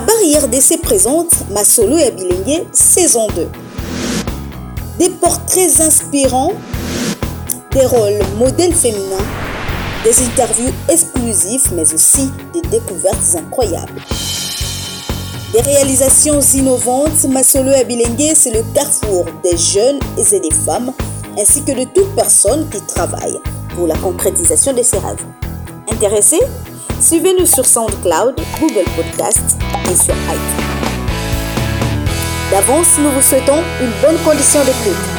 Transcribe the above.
Barrière d'essai présente Masolo et Abilengue saison 2. Des portraits inspirants, des rôles modèles féminins, des interviews exclusives mais aussi des découvertes incroyables. Des réalisations innovantes, Masolo et Abilengue, c'est le carrefour des jeunes et des femmes ainsi que de toute personne qui travaille pour la concrétisation de ses rêves. Intéressé Suivez-nous sur SoundCloud, Google Podcast et sur iTunes. D'avance, nous vous souhaitons une bonne condition d'écoute.